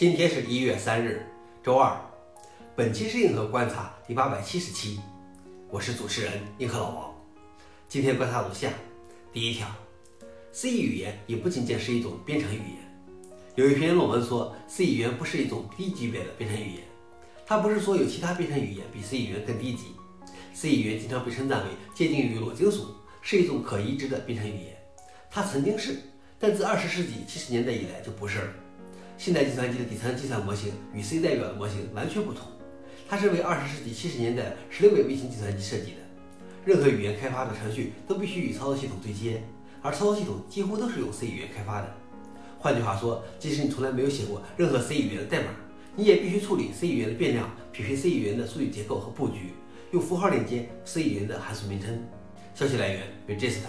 今天是一月三日，周二。本期是硬核观察第八百七十期，我是主持人硬核老王。今天观察如下：第一条，C 语言也不仅仅是一种编程语言。有一篇论文说，C 语言不是一种低级别的编程语言。它不是说有其他编程语言比 C 语言更低级。C 语言经常被称赞为接近于裸金属，是一种可移植的编程语言。它曾经是，但自二十世纪七十年代以来就不是了。现代计算机的底层计算模型与 C 代表的模型完全不同，它是为二十世纪七十年代十六位微型计算机设计的。任何语言开发的程序都必须与操作系统对接，而操作系统几乎都是用 C 语言开发的。换句话说，即使你从来没有写过任何 C 语言的代码，你也必须处理 C 语言的变量，匹配 C 语言的数据结构和布局，用符号链接 C 语言的函数名称。消息来源：Register。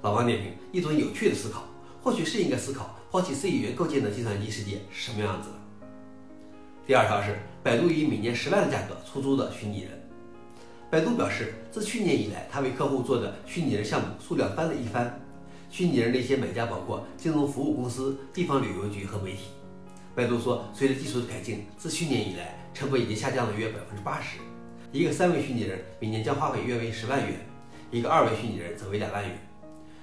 老王点评：一种有趣的思考，或许是应该思考。抛弃 C 语言构建的计算机世界是什么样子的？第二条是百度以每年十万的价格出租的虚拟人。百度表示，自去年以来，他为客户做的虚拟人项目数量翻了一番。虚拟人的一些买家包括金融服务公司、地方旅游局和媒体。百度说，随着技术的改进，自去年以来，成本已经下降了约百分之八十。一个三维虚拟人每年将花费约为十万元，一个二维虚拟人则为两万元。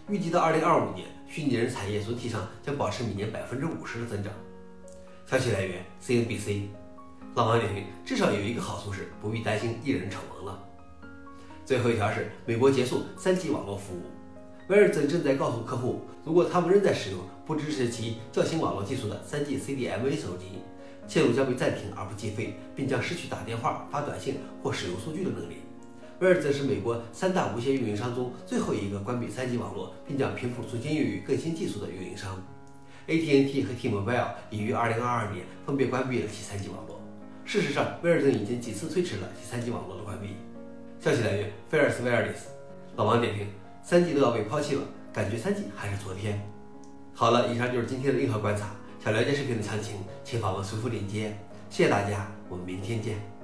预计到二零二五年，虚拟人产业总体上将保持每年百分之五十的增长。消息来源：CNBC。老王点评：至少有一个好处是不必担心艺人丑闻了。最后一条是美国结束三 G 网络服务。威尔森正在告诉客户，如果他们仍在使用不支持其较新网络技术的三 G CDMA 手机，线路将被暂停而不计费，并将失去打电话、发短信或使用数据的能力。威尔则是美国三大无线运营商中最后一个关闭 3G 网络，并将频谱重新用于更新技术的运营商。AT&T 和 T-Mobile 已于2022年分别关闭了其 3G 网络。事实上，威尔森已经几次推迟了其 3G 网络的关闭。消息来源：Fairs Wireless。老王点评：3G 都要被抛弃了，感觉 3G 还是昨天。好了，以上就是今天的硬核观察。想了解视频的详情，请访问随附链接。谢谢大家，我们明天见。